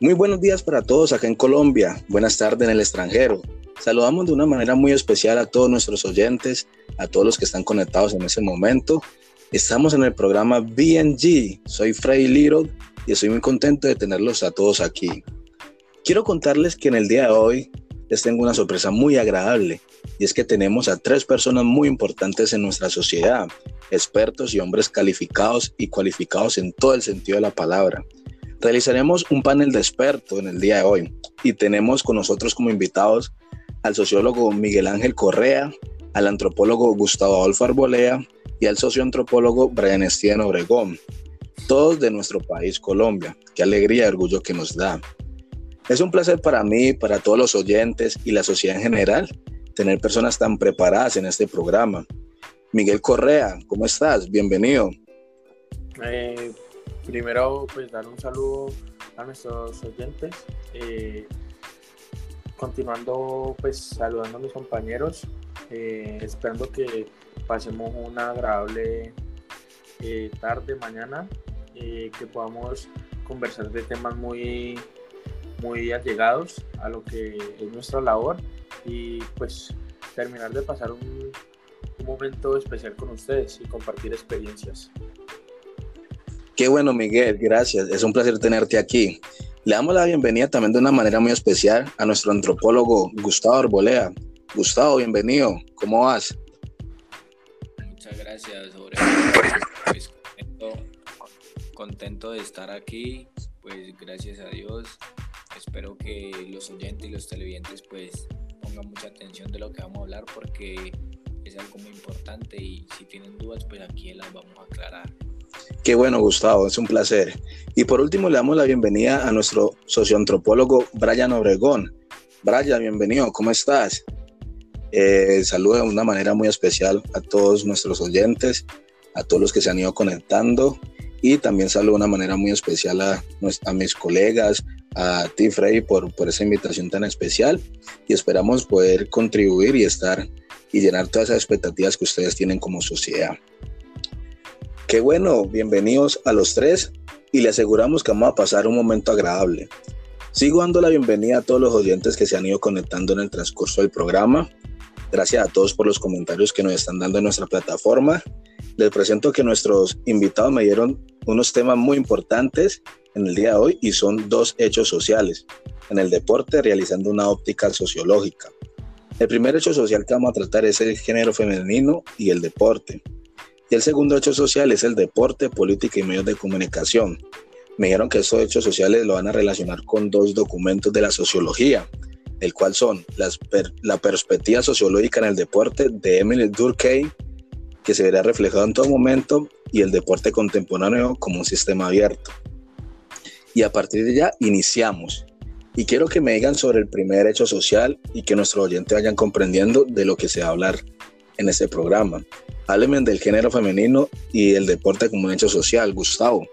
Muy buenos días para todos acá en Colombia, buenas tardes en el extranjero. Saludamos de una manera muy especial a todos nuestros oyentes, a todos los que están conectados en ese momento. Estamos en el programa BNG. Soy Freddy Little y estoy muy contento de tenerlos a todos aquí. Quiero contarles que en el día de hoy les tengo una sorpresa muy agradable y es que tenemos a tres personas muy importantes en nuestra sociedad, expertos y hombres calificados y cualificados en todo el sentido de la palabra. Realizaremos un panel de expertos en el día de hoy y tenemos con nosotros como invitados al sociólogo Miguel Ángel Correa, al antropólogo Gustavo Adolfo Arbolea y al socioantropólogo Brian Estienne Obregón, todos de nuestro país, Colombia. Qué alegría y orgullo que nos da. Es un placer para mí, para todos los oyentes y la sociedad en general, tener personas tan preparadas en este programa. Miguel Correa, ¿cómo estás? Bienvenido. Eh, primero pues dar un saludo a nuestros oyentes. Eh, continuando pues saludando a mis compañeros, eh, esperando que pasemos una agradable eh, tarde, mañana, que podamos conversar de temas muy, muy allegados a lo que es nuestra labor y pues terminar de pasar un momento especial con ustedes y compartir experiencias. Qué bueno, Miguel, gracias. Es un placer tenerte aquí. Le damos la bienvenida también de una manera muy especial a nuestro antropólogo Gustavo Arbolea. Gustavo, bienvenido. ¿Cómo vas? Muchas gracias, pues, contento, de estar aquí, pues gracias a Dios. Espero que los oyentes y los televidentes pues pongan mucha atención de lo que vamos a hablar porque es algo muy importante y si tienen dudas pues aquí las vamos a aclarar. Qué bueno, Gustavo, es un placer. Y por último, le damos la bienvenida a nuestro socioantropólogo Brian Obregón. Brian, bienvenido, ¿cómo estás? Eh, saludo de una manera muy especial a todos nuestros oyentes, a todos los que se han ido conectando y también saludo de una manera muy especial a, mis colegas, a ti, Frey, por, por esa invitación tan especial y esperamos poder contribuir y estar y llenar todas esas expectativas que ustedes tienen como sociedad. Qué bueno, bienvenidos a los tres y le aseguramos que vamos a pasar un momento agradable. Sigo dando la bienvenida a todos los oyentes que se han ido conectando en el transcurso del programa. Gracias a todos por los comentarios que nos están dando en nuestra plataforma. Les presento que nuestros invitados me dieron unos temas muy importantes en el día de hoy y son dos hechos sociales. En el deporte, realizando una óptica sociológica. El primer hecho social que vamos a tratar es el género femenino y el deporte. Y el segundo hecho social es el deporte, política y medios de comunicación. Me dijeron que estos hechos sociales lo van a relacionar con dos documentos de la sociología, el cual son la perspectiva sociológica en el deporte de Emily Durkheim, que se verá reflejado en todo momento, y el deporte contemporáneo como un sistema abierto. Y a partir de ya iniciamos. Y quiero que me digan sobre el primer hecho social y que nuestros oyentes vayan comprendiendo de lo que se va a hablar en este programa. Hábleme del género femenino y el deporte como un hecho social, Gustavo.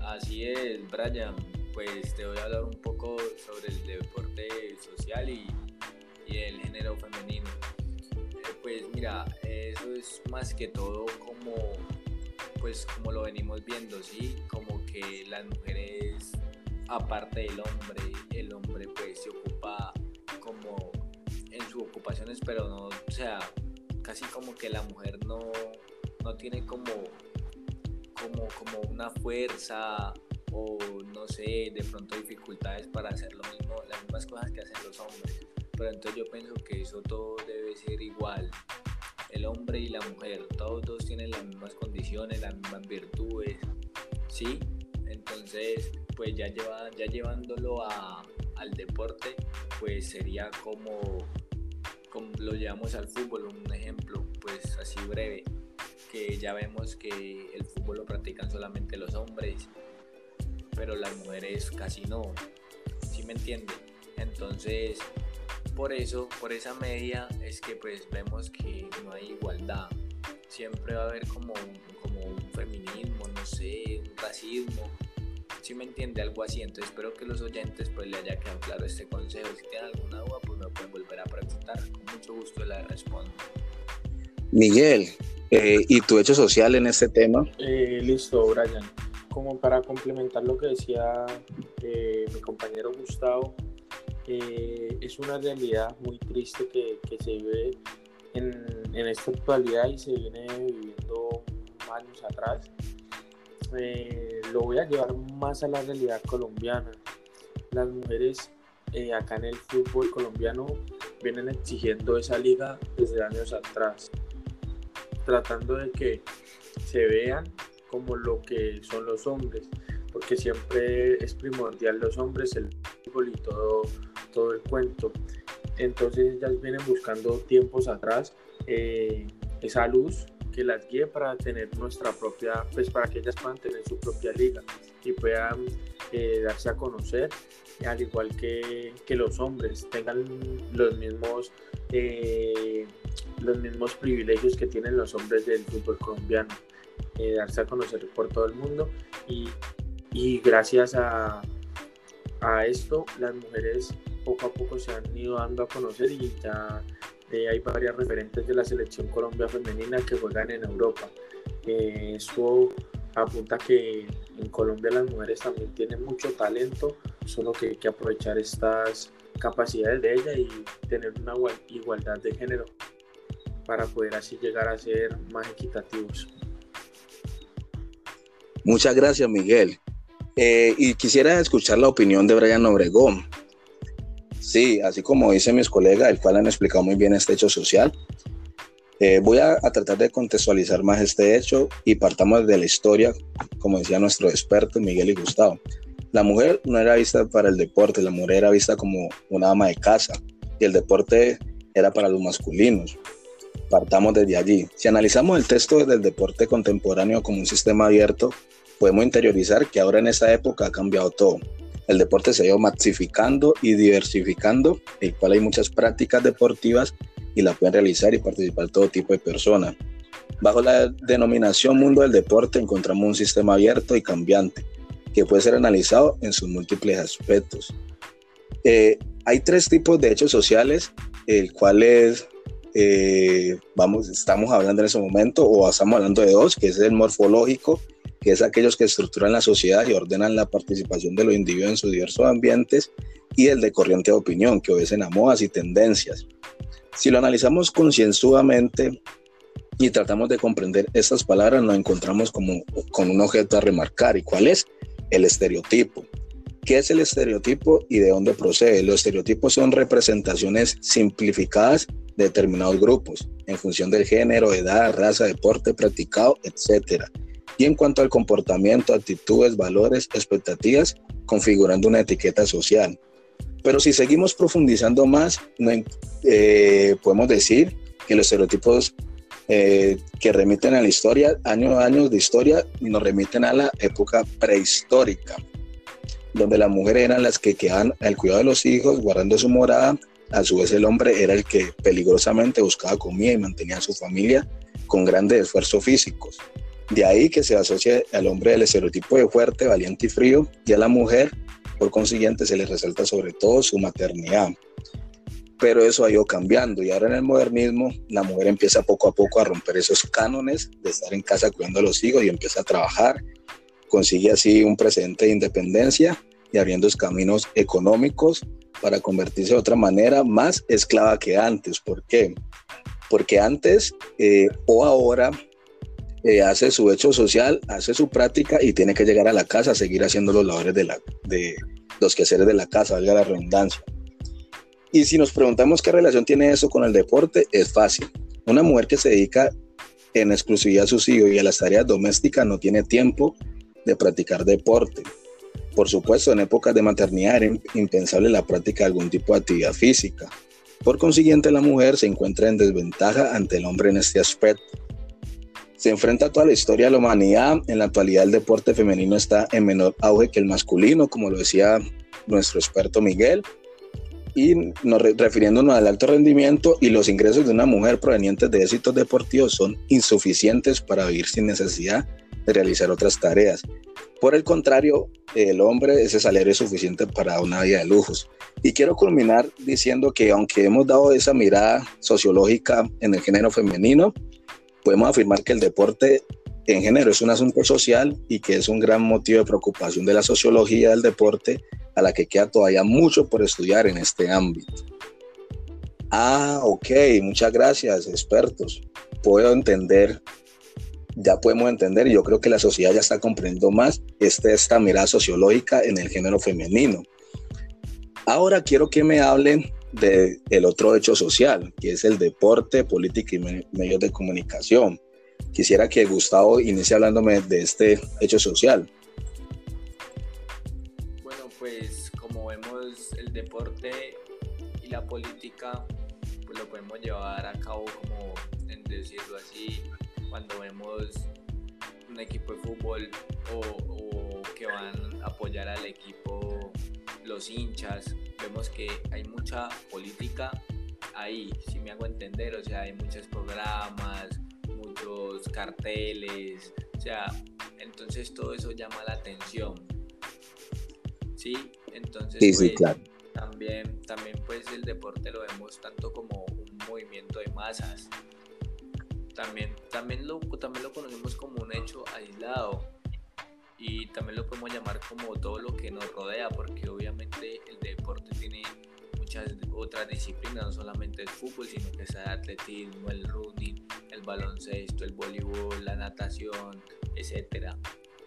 Así es, Brian. Pues te voy a hablar un poco sobre el deporte social y, el género femenino. Eh, pues mira, eso es más que todo como, pues como lo venimos viendo, ¿sí? Como que las mujeres, aparte del hombre, el hombre pues se ocupa sus ocupaciones, pero no, o sea, casi como que la mujer no, no tiene como, como, como una fuerza o no sé, de pronto dificultades para hacer lo mismo, las mismas cosas que hacen los hombres. Pero entonces yo pienso que eso todo debe ser igual. El hombre y la mujer, todos dos tienen las mismas condiciones, las mismas virtudes, ¿sí? Entonces, pues ya, lleva, ya llevándolo a, al deporte, pues sería como lo llevamos al fútbol, un ejemplo pues así breve, que ya vemos que el fútbol lo practican solamente los hombres, pero las mujeres casi no, ¿sí me entiende? Entonces, por eso, por esa media es que pues vemos que no hay igualdad, siempre va a haber como, como un feminismo, no sé, un racismo, si me entiende algo así. Entonces espero que los oyentes pues le haya quedado claro este consejo. Si tienen alguna duda pues pueden volver a preguntar. Con mucho gusto les respondo. Miguel, eh, ¿y tu hecho social en este tema? Eh, listo, Brian. como para complementar lo que decía eh, mi compañero Gustavo, eh, es una realidad muy triste que, que se vive en, en, esta actualidad y se viene viviendo años atrás. Eh, lo voy a llevar más a la realidad colombiana. Las mujeres acá en el fútbol colombiano vienen exigiendo esa liga desde años atrás, tratando de que se vean como lo que son los hombres, porque siempre es primordial los hombres, el fútbol y todo, todo el cuento. Entonces ellas vienen buscando tiempos atrás eh, esa luz que las guíe para tener nuestra propia, pues para que ellas puedan tener su propia liga y puedan eh, darse a conocer, al igual que, que, los hombres tengan los mismos, eh, los mismos privilegios que tienen los hombres del fútbol colombiano. Eh, darse a conocer por todo el mundo y, y gracias a, a, esto las mujeres poco a poco se han ido dando a conocer y ya eh, hay varias referentes de la selección Colombia femenina que juegan en Europa. Eh, eso apunta que en Colombia las mujeres también tienen mucho talento, solo que hay que aprovechar estas capacidades de ellas y tener una igualdad de género para poder así llegar a ser más equitativos. Muchas gracias, Miguel. Eh, y quisiera escuchar la opinión de Brian Obregón. Sí, así como dicen mis colegas, el cual han explicado muy bien este hecho social, eh, voy a, a, tratar de contextualizar más este hecho y partamos de la historia, como decía nuestro experto Miguel y Gustavo. La mujer no era vista para el deporte, la mujer era vista como una ama de casa y el deporte era para los masculinos. Partamos desde allí. Si analizamos el texto del deporte contemporáneo como un sistema abierto, podemos interiorizar que ahora en esta época ha cambiado todo. El deporte se ha ido maxificando y diversificando, el cual hay muchas prácticas deportivas y la pueden realizar y participar todo tipo de personas. Bajo la denominación mundo del deporte encontramos un sistema abierto y cambiante que puede ser analizado en sus múltiples aspectos. Eh, hay tres tipos de hechos sociales, el cual es eh, vamos, estamos hablando en ese momento, o estamos hablando de dos, que es el morfológico, que es aquellos que estructuran la sociedad y ordenan la participación de los individuos en sus diversos ambientes, y el de corriente de opinión, que obedecen a modas y tendencias. Si lo analizamos concienzudamente y tratamos de comprender estas palabras, nos encontramos como, con un objeto a remarcar, ¿y cuál es? El estereotipo. ¿Qué es el estereotipo y de dónde procede? Los estereotipos son representaciones simplificadas de determinados grupos en función del género, edad, raza, deporte practicado, etc. Y en cuanto al comportamiento, actitudes, valores, expectativas, configurando una etiqueta social. Pero si seguimos profundizando más, eh, podemos decir que los estereotipos eh, que remiten a la historia, años años de historia, nos remiten a la época prehistórica donde las mujeres eran las que quedaban al cuidado de los hijos, guardando su morada, a su vez el hombre era el que peligrosamente buscaba comida y mantenía a su familia con grandes esfuerzos físicos. De ahí que se asocia al hombre el estereotipo de fuerte, valiente y frío, y a la mujer, por consiguiente, se le resalta sobre todo su maternidad. Pero eso ha ido cambiando y ahora en el modernismo la mujer empieza poco a poco a romper esos cánones de estar en casa cuidando a los hijos y empieza a trabajar Consigue así un precedente de independencia y abriendo caminos económicos para convertirse de otra manera más esclava que antes. ¿Por qué? Porque antes eh, o ahora eh, hace su hecho social, hace su práctica y tiene que llegar a la casa a seguir haciendo los labores de, la, de los quehaceres de la casa, valga la redundancia. Y si nos preguntamos qué relación tiene eso con el deporte, es fácil. Una mujer que se dedica en exclusividad a sus hijos y a las tareas domésticas no tiene tiempo de practicar deporte. Por supuesto, en épocas de maternidad era impensable la práctica de algún tipo de actividad física. Por consiguiente, la mujer se encuentra en desventaja ante el hombre en este aspecto. Se enfrenta a toda la historia de la humanidad. En la actualidad el deporte femenino está en menor auge que el masculino, como lo decía nuestro experto Miguel. Y nos, refiriéndonos al alto rendimiento y los ingresos de una mujer provenientes de éxitos deportivos son insuficientes para vivir sin necesidad de realizar otras tareas. Por el contrario, el hombre, ese salario es suficiente para una vida de lujos. Y quiero culminar diciendo que aunque hemos dado esa mirada sociológica en el género femenino, podemos afirmar que el deporte en género es un asunto social y que es un gran motivo de preocupación de la sociología del deporte, a la que queda todavía mucho por estudiar en este ámbito. Ah, ok, muchas gracias, expertos. Puedo entender, ya podemos entender, y yo creo que la sociedad ya está comprendiendo más este, esta mirada sociológica en el género femenino. Ahora quiero que me hablen del el otro hecho social, que es el deporte, política y medios de comunicación. Quisiera que Gustavo inicie hablándome de este hecho social. Bueno, pues como vemos el deporte y la política pues lo podemos llevar a cabo como en decirlo así cuando vemos un equipo de fútbol o, que van a apoyar al equipo los hinchas vemos que hay mucha política ahí si me hago entender o sea hay muchos programas muchos carteles o sea entonces todo eso llama la atención sí entonces sí, pues, claro. también, también pues el deporte lo vemos tanto como un movimiento de masas. También, también, lo, también lo conocemos como un hecho aislado y también lo podemos llamar como todo lo que nos rodea porque obviamente el deporte tiene muchas otras disciplinas, no solamente el fútbol, sino que sea el atletismo, el running, el baloncesto, el voleibol, la natación, etcétera.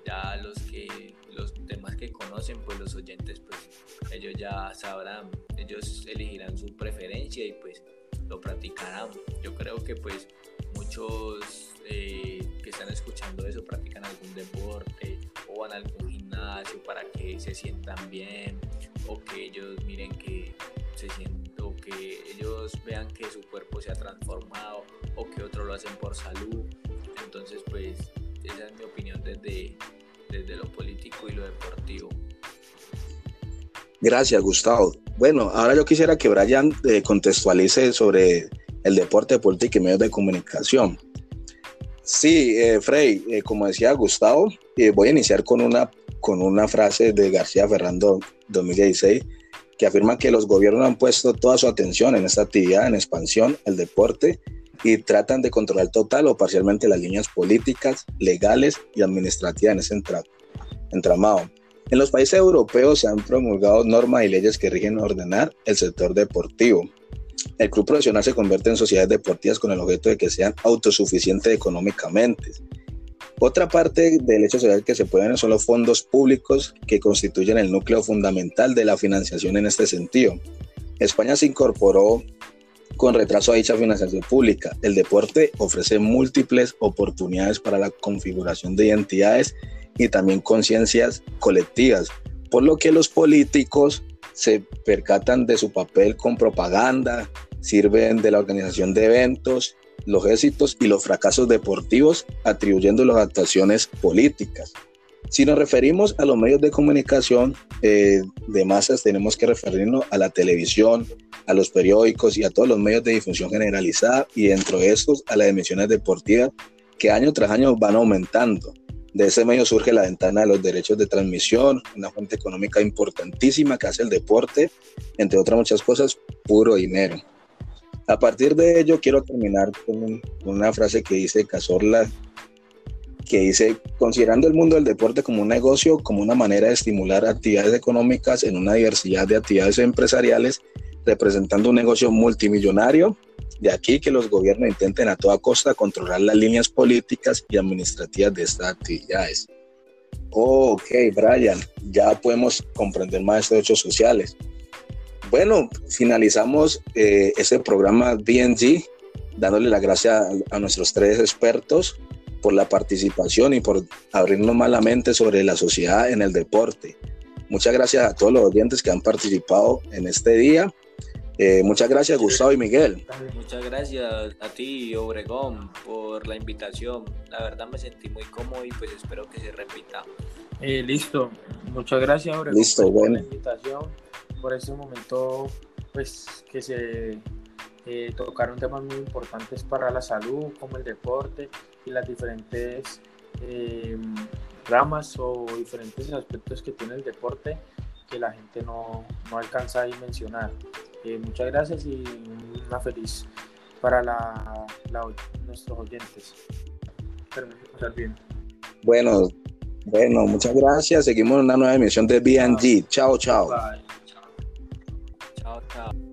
Ya los que los temas que conocen pues los oyentes pues ellos ya sabrán ellos elegirán su preferencia y pues lo practicarán. Yo creo que pues muchos eh, están escuchando eso practican algún deporte o van a algún gimnasio para que se sientan bien o que ellos miren que se sientan o que ellos vean que su cuerpo se ha transformado o que otros lo hacen por salud entonces pues esa es mi opinión desde, desde lo político y lo deportivo. Gracias, Gustavo. Bueno, ahora yo quisiera que Brian eh, contextualice sobre el deporte, política y medios de comunicación. Sí, eh, Frey, eh, como decía Gustavo, voy a iniciar con una, con una frase de García Ferrando 2016 que afirma que los gobiernos han puesto toda su atención en esta actividad en expansión, el deporte, y tratan de controlar total o parcialmente las líneas políticas, legales y administrativas en ese entramado. En los países europeos se han promulgado normas y leyes que rigen ordenar el sector deportivo. El club profesional se convierte en sociedades deportivas con el objeto de que sean autosuficientes económicamente. Otra parte del hecho social que se pueden son los fondos públicos que constituyen el núcleo fundamental de la financiación en este sentido. España se incorporó con retraso a dicha financiación pública. El deporte ofrece múltiples oportunidades para la configuración de identidades y también conciencias colectivas, por lo que los políticos se percatan de su papel con propaganda, sirven de la organización de eventos, los éxitos y los fracasos deportivos, atribuyendo las actuaciones políticas. Si nos referimos a los medios de comunicación eh, de masas, tenemos que referirnos a la televisión, a los periódicos y a todos los medios de difusión generalizada y dentro de estos a las emisiones deportivas que año tras año van aumentando. De ese medio surge la ventana de los derechos de transmisión, una fuente económica importantísima que hace el deporte, entre otras muchas cosas, puro dinero. A partir de ello, quiero terminar con una frase que dice Cazorla que dice, considerando el mundo del deporte como un negocio, como una manera de estimular actividades económicas en una diversidad de actividades empresariales, representando un negocio multimillonario, de aquí que los gobiernos intenten a toda costa controlar las líneas políticas y administrativas de estas actividades. ok, Brian, ya podemos comprender más estos hechos sociales. Bueno, finalizamos eh, este programa DNG, dándole las gracias a, a nuestros tres expertos por la participación y por abrirnos más la mente sobre la sociedad en el deporte. Muchas gracias a todos los oyentes que han participado en este día. Eh, muchas gracias Gustavo y Miguel. Muchas gracias a ti Obregón por la invitación. La verdad me sentí muy cómodo y pues espero que se repita. Eh, listo. Muchas gracias Obregón por la invitación, por este momento pues que se eh, tocaron temas muy importantes para la salud como el deporte y las diferentes eh, ramas o diferentes aspectos que tiene el deporte que la gente no, no alcanza a mencionar. Eh, muchas gracias y una feliz para la, nuestros oyentes. bien. Bueno, bueno, muchas gracias. Seguimos en una nueva emisión de BNG. Chao, chao. Bye. Chao, chao.